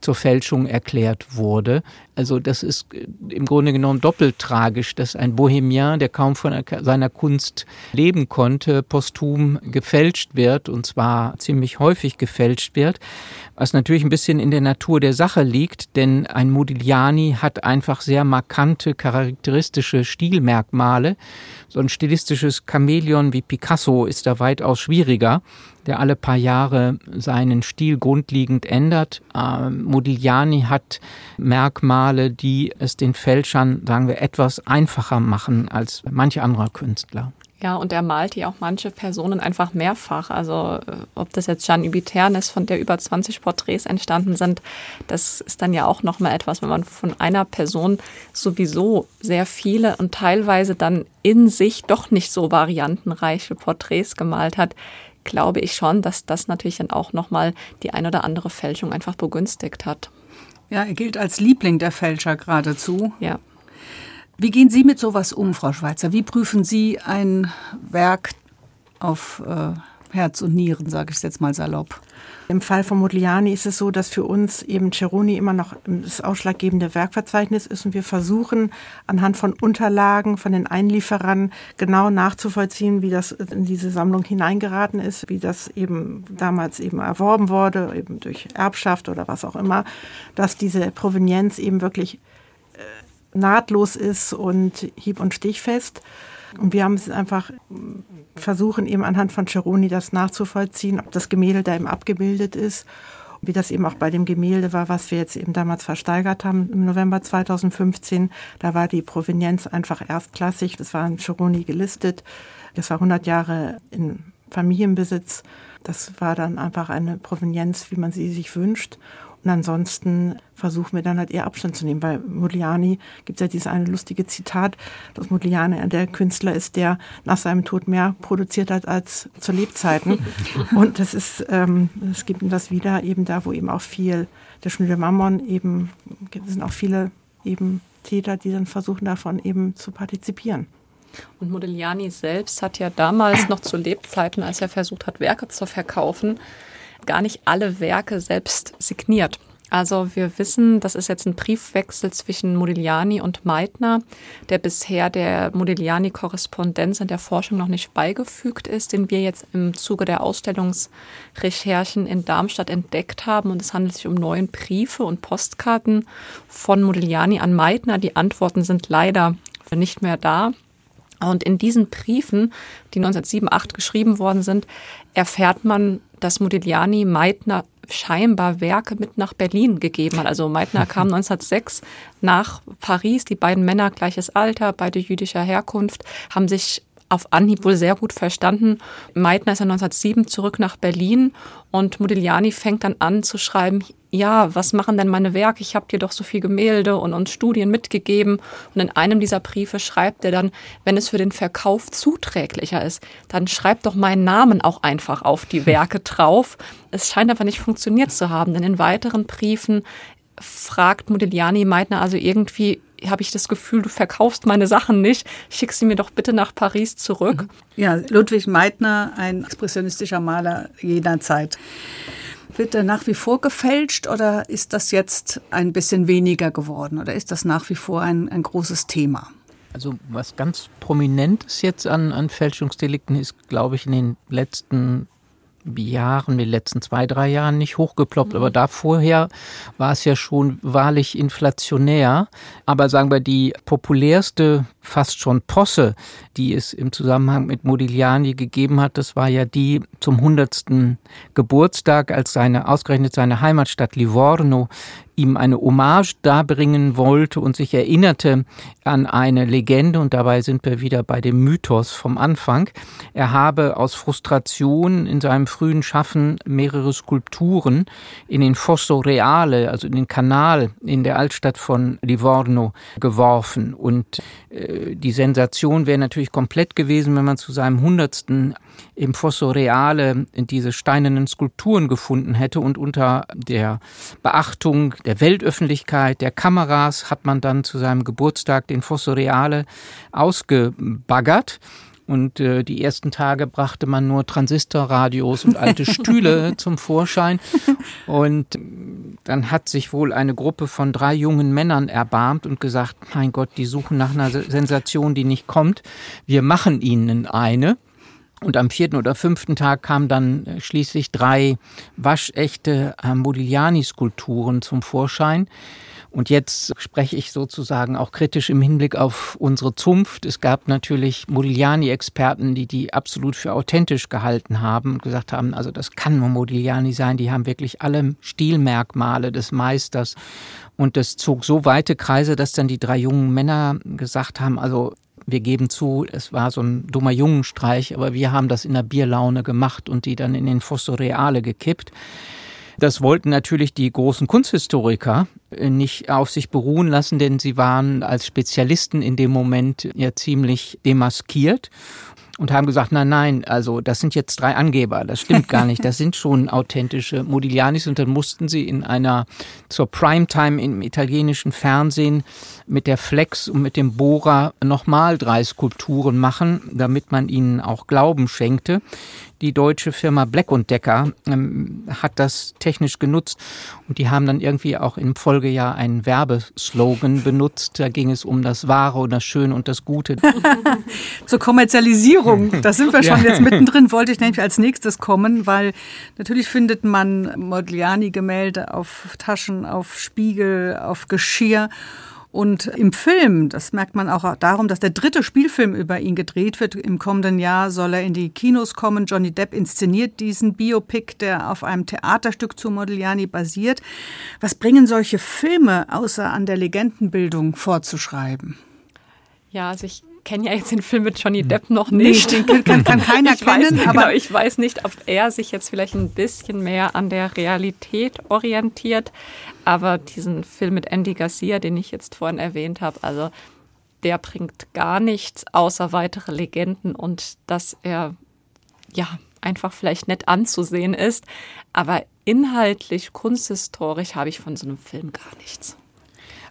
zur Fälschung erklärt wurde. Also das ist äh, im Grunde genommen doppelt tragisch, dass ein Bohemian, der kaum von seiner Kunst leben konnte, posthum gefälscht wird und zwar ziemlich häufig gefälscht wird, was natürlich ein bisschen in der Natur der Sache liegt, denn ein Modigliani hat einfach sehr markante, charakteristische Stilmerkmale. So ein stilistisches Chamäleon wie Picasso ist da weitaus schwieriger der alle paar Jahre seinen Stil grundlegend ändert. Ähm, Modigliani hat Merkmale, die es den Fälschern, sagen wir, etwas einfacher machen als manche anderer Künstler.
Ja, und er malt ja auch manche Personen einfach mehrfach. Also äh, ob das jetzt Jeanne Hubitern ist, von der über 20 Porträts entstanden sind, das ist dann ja auch nochmal etwas, wenn man von einer Person sowieso sehr viele und teilweise dann in sich doch nicht so variantenreiche Porträts gemalt hat, glaube ich schon, dass das natürlich dann auch nochmal die ein oder andere Fälschung einfach begünstigt hat.
Ja, er gilt als Liebling der Fälscher geradezu.
Ja.
Wie gehen Sie mit sowas um, Frau Schweizer? Wie prüfen Sie ein Werk auf äh, Herz und Nieren, sage ich jetzt mal salopp?
Im Fall von Modigliani ist es so, dass für uns eben Ceroni immer noch das ausschlaggebende Werkverzeichnis ist und wir versuchen anhand von Unterlagen von den Einlieferern genau nachzuvollziehen, wie das in diese Sammlung hineingeraten ist, wie das eben damals eben erworben wurde, eben durch Erbschaft oder was auch immer, dass diese Provenienz eben wirklich nahtlos ist und hieb- und stichfest. Und wir haben es einfach versuchen, eben anhand von Ceroni das nachzuvollziehen, ob das Gemälde da eben abgebildet ist. wie das eben auch bei dem Gemälde war, was wir jetzt eben damals versteigert haben im November 2015. Da war die Provenienz einfach erstklassig. Das war in Chironi gelistet. Das war 100 Jahre in Familienbesitz. Das war dann einfach eine Provenienz, wie man sie sich wünscht. Und ansonsten versuchen wir dann halt eher Abstand zu nehmen, weil Modigliani gibt es ja dieses eine lustige Zitat, dass Modigliani der Künstler ist, der nach seinem Tod mehr produziert hat als zu Lebzeiten. Und das ist, ähm, es gibt das wieder eben da, wo eben auch viel der Schnüde Mammon eben, es sind auch viele eben Täter, die dann versuchen davon eben zu partizipieren.
Und Modigliani selbst hat ja damals noch zu Lebzeiten, als er versucht hat, Werke zu verkaufen, gar nicht alle Werke selbst signiert. Also wir wissen, das ist jetzt ein Briefwechsel zwischen Modigliani und Meitner, der bisher der Modigliani-Korrespondenz in der Forschung noch nicht beigefügt ist, den wir jetzt im Zuge der Ausstellungsrecherchen in Darmstadt entdeckt haben. Und es handelt sich um neun Briefe und Postkarten von Modigliani an Meitner. Die Antworten sind leider nicht mehr da. Und in diesen Briefen, die 1907, geschrieben worden sind, erfährt man, dass Modigliani Meitner scheinbar Werke mit nach Berlin gegeben hat. Also Meitner kam 1906 nach Paris. Die beiden Männer gleiches Alter, beide jüdischer Herkunft, haben sich auf Anhieb wohl sehr gut verstanden. Meitner ist ja 1907 zurück nach Berlin und Modigliani fängt dann an zu schreiben, ja, was machen denn meine Werke? Ich habe dir doch so viel Gemälde und, und Studien mitgegeben. Und in einem dieser Briefe schreibt er dann, wenn es für den Verkauf zuträglicher ist, dann schreibt doch meinen Namen auch einfach auf die Werke drauf. Es scheint aber nicht funktioniert zu haben, denn in weiteren Briefen fragt Modigliani Meitner also irgendwie, habe ich das Gefühl, du verkaufst meine Sachen nicht, schick sie mir doch bitte nach Paris zurück.
Ja, Ludwig Meitner, ein expressionistischer Maler jener Zeit. Wird er nach wie vor gefälscht oder ist das jetzt ein bisschen weniger geworden oder ist das nach wie vor ein, ein großes Thema?
Also was ganz prominentes jetzt an, an Fälschungsdelikten ist, glaube ich, in den letzten Jahren, den letzten zwei, drei Jahren nicht hochgeploppt. Mhm. Aber da vorher war es ja schon wahrlich inflationär. Aber sagen wir, die populärste fast schon Posse, die es im Zusammenhang mit Modigliani gegeben hat, das war ja die zum 100. Geburtstag, als seine, ausgerechnet seine Heimatstadt Livorno ihm eine Hommage darbringen wollte und sich erinnerte an eine Legende, und dabei sind wir wieder bei dem Mythos vom Anfang. Er habe aus Frustration in seinem frühen Schaffen mehrere Skulpturen in den Fosso Reale, also in den Kanal in der Altstadt von Livorno geworfen. Und äh, die Sensation wäre natürlich komplett gewesen, wenn man zu seinem Hundertsten im Fosso Reale diese steinernen Skulpturen gefunden hätte und unter der Beachtung der Weltöffentlichkeit, der Kameras hat man dann zu seinem Geburtstag den Fosso Reale ausgebaggert. Und äh, die ersten Tage brachte man nur Transistorradios und alte Stühle zum Vorschein. Und dann hat sich wohl eine Gruppe von drei jungen Männern erbarmt und gesagt, mein Gott, die suchen nach einer Sensation, die nicht kommt. Wir machen ihnen eine. Und am vierten oder fünften Tag kamen dann äh, schließlich drei waschechte Modigliani-Skulpturen zum Vorschein. Und jetzt spreche ich sozusagen auch kritisch im Hinblick auf unsere Zunft. Es gab natürlich Modigliani-Experten, die die absolut für authentisch gehalten haben und gesagt haben, also das kann nur Modigliani sein. Die haben wirklich alle Stilmerkmale des Meisters. Und das zog so weite Kreise, dass dann die drei jungen Männer gesagt haben, also wir geben zu, es war so ein dummer Jungenstreich, aber wir haben das in der Bierlaune gemacht und die dann in den Fosso Reale gekippt. Das wollten natürlich die großen Kunsthistoriker äh, nicht auf sich beruhen lassen, denn sie waren als Spezialisten in dem Moment ja ziemlich demaskiert und haben gesagt, nein, nein, also das sind jetzt drei Angeber, das stimmt gar nicht, das sind schon authentische Modiglianis und dann mussten sie in einer zur Primetime im italienischen Fernsehen mit der Flex und mit dem Bohrer nochmal drei Skulpturen machen, damit man ihnen auch Glauben schenkte. Die deutsche Firma Black Decker ähm, hat das technisch genutzt und die haben dann irgendwie auch im Folgejahr einen Werbeslogan benutzt. Da ging es um das Wahre und das Schöne und das Gute.
Zur Kommerzialisierung, da sind wir schon ja. jetzt mittendrin, wollte ich nämlich als nächstes kommen, weil natürlich findet man Modigliani-Gemälde auf Taschen, auf Spiegel, auf Geschirr. Und im Film, das merkt man auch darum, dass der dritte Spielfilm über ihn gedreht wird. Im kommenden Jahr soll er in die Kinos kommen. Johnny Depp inszeniert diesen Biopic, der auf einem Theaterstück zu Modigliani basiert. Was bringen solche Filme außer an der Legendenbildung vorzuschreiben?
Ja, also ich kenne ja jetzt den Film mit Johnny Depp noch nicht.
Nee, den kann, kann keiner
ich
kennen.
Weiß,
aber
genau, ich weiß nicht, ob er sich jetzt vielleicht ein bisschen mehr an der Realität orientiert. Aber diesen Film mit Andy Garcia, den ich jetzt vorhin erwähnt habe, also der bringt gar nichts außer weitere Legenden und dass er ja einfach vielleicht nett anzusehen ist. Aber inhaltlich, kunsthistorisch habe ich von so einem Film gar nichts.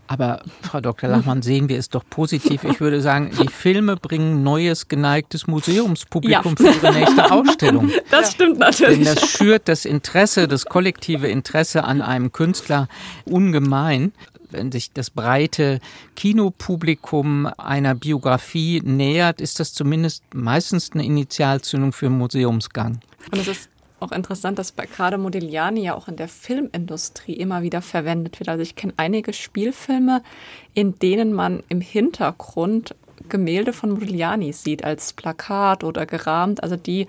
Aber Frau Dr. Lachmann, sehen wir es doch positiv. Ich würde sagen, die Filme bringen neues geneigtes Museumspublikum ja. für ihre nächste Ausstellung.
Das stimmt natürlich.
Denn das schürt das Interesse, das kollektive Interesse an einem Künstler ungemein. Wenn sich das breite Kinopublikum einer Biografie nähert, ist das zumindest meistens eine Initialzündung für einen Museumsgang.
Und es ist auch interessant, dass gerade Modigliani ja auch in der Filmindustrie immer wieder verwendet wird. Also ich kenne einige Spielfilme, in denen man im Hintergrund Gemälde von Modigliani sieht, als Plakat oder gerahmt, also die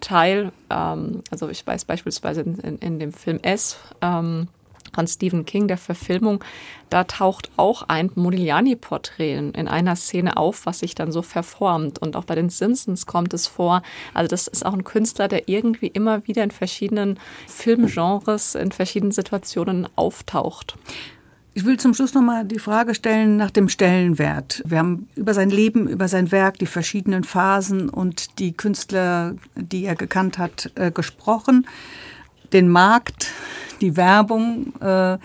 Teil, ähm, also ich weiß beispielsweise in, in, in dem Film S, ähm, von Stephen King, der Verfilmung, da taucht auch ein Modigliani-Porträt in einer Szene auf, was sich dann so verformt. Und auch bei den Simpsons kommt es vor. Also das ist auch ein Künstler, der irgendwie immer wieder in verschiedenen Filmgenres, in verschiedenen Situationen auftaucht.
Ich will zum Schluss nochmal die Frage stellen nach dem Stellenwert. Wir haben über sein Leben, über sein Werk, die verschiedenen Phasen und die Künstler, die er gekannt hat, äh, gesprochen. Den Markt, die Werbung. Äh,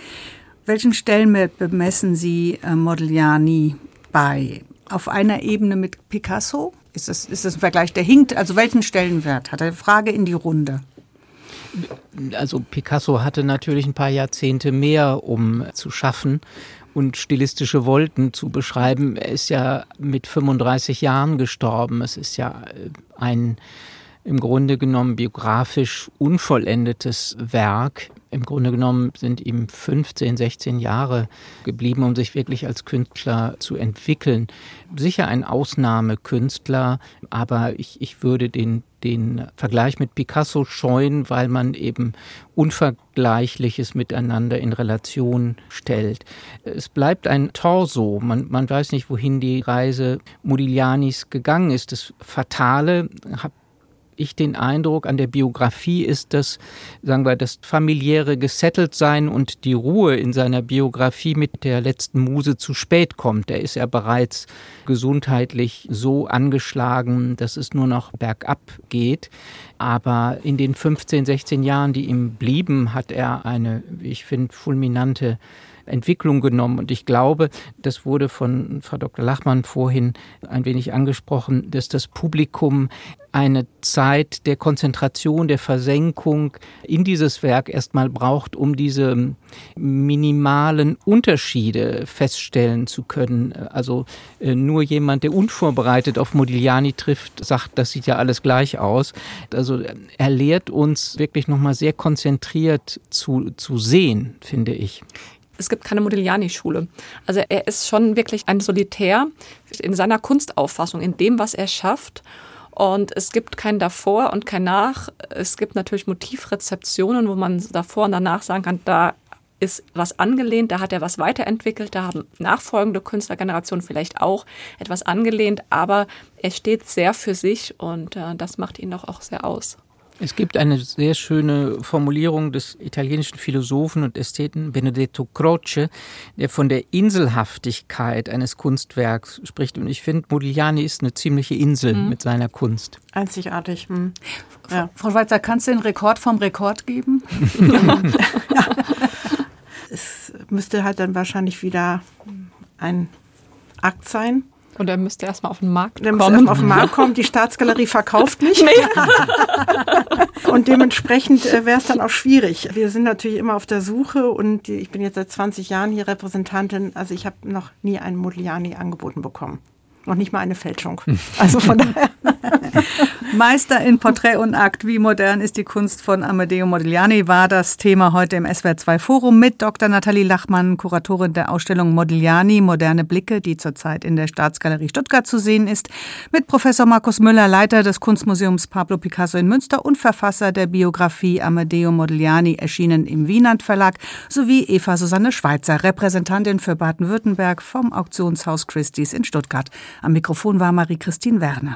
welchen Stellenwert bemessen Sie äh, Modigliani bei? Auf einer Ebene mit Picasso? Ist das, ist das ein Vergleich, der hinkt? Also welchen Stellenwert hat er? Frage in die Runde.
Also Picasso hatte natürlich ein paar Jahrzehnte mehr, um zu schaffen und stilistische Wolken zu beschreiben. Er ist ja mit 35 Jahren gestorben. Es ist ja äh, ein im Grunde genommen biografisch unvollendetes Werk. Im Grunde genommen sind ihm 15, 16 Jahre geblieben, um sich wirklich als Künstler zu entwickeln. Sicher ein Ausnahmekünstler, aber ich, ich würde den, den Vergleich mit Picasso scheuen, weil man eben Unvergleichliches miteinander in Relation stellt. Es bleibt ein Torso. Man, man weiß nicht, wohin die Reise Modiglianis gegangen ist. Das Fatale, habe ich den Eindruck an der Biografie ist, dass, sagen wir, das familiäre Gesetteltsein und die Ruhe in seiner Biografie mit der letzten Muse zu spät kommt. Er ist ja bereits gesundheitlich so angeschlagen, dass es nur noch bergab geht. Aber in den 15, 16 Jahren, die ihm blieben, hat er eine, ich finde, fulminante Entwicklung genommen. Und ich glaube, das wurde von Frau Dr. Lachmann vorhin ein wenig angesprochen, dass das Publikum eine Zeit der Konzentration, der Versenkung in dieses Werk erstmal braucht, um diese minimalen Unterschiede feststellen zu können. Also äh, nur jemand, der unvorbereitet auf Modigliani trifft, sagt, das sieht ja alles gleich aus. Also er lehrt uns wirklich nochmal sehr konzentriert zu, zu sehen, finde ich
es gibt keine Modigliani-Schule. Also er ist schon wirklich ein Solitär in seiner Kunstauffassung, in dem, was er schafft. Und es gibt kein davor und kein nach. Es gibt natürlich Motivrezeptionen, wo man davor und danach sagen kann, da ist was angelehnt, da hat er was weiterentwickelt, da haben nachfolgende Künstlergenerationen vielleicht auch etwas angelehnt, aber er steht sehr für sich und äh, das macht ihn doch auch sehr aus.
Es gibt eine sehr schöne Formulierung des italienischen Philosophen und Ästheten Benedetto Croce, der von der Inselhaftigkeit eines Kunstwerks spricht. Und ich finde, Modigliani ist eine ziemliche Insel mhm. mit seiner Kunst.
Einzigartig. Mhm.
Ja. Frau Schweizer, kannst du den Rekord vom Rekord geben?
ja. Es müsste halt dann wahrscheinlich wieder ein Akt sein.
Und er müsste erstmal auf den Markt
der
kommen.
Müsste auf den Markt kommen. Die Staatsgalerie verkauft nicht. Nee. und dementsprechend äh, wäre es dann auch schwierig. Wir sind natürlich immer auf der Suche und ich bin jetzt seit 20 Jahren hier Repräsentantin. Also ich habe noch nie einen Modigliani angeboten bekommen. Noch nicht mal eine Fälschung. Also von daher.
Meister in Porträt und Akt. Wie modern ist die Kunst von Amedeo Modigliani? War das Thema heute im SWR2 Forum mit Dr. Nathalie Lachmann, Kuratorin der Ausstellung Modigliani, Moderne Blicke, die zurzeit in der Staatsgalerie Stuttgart zu sehen ist, mit Professor Markus Müller, Leiter des Kunstmuseums Pablo Picasso in Münster und Verfasser der Biografie Amedeo Modigliani, erschienen im Wienand Verlag, sowie Eva Susanne Schweizer, Repräsentantin für Baden-Württemberg vom Auktionshaus Christie's in Stuttgart. Am Mikrofon war Marie-Christine Werner.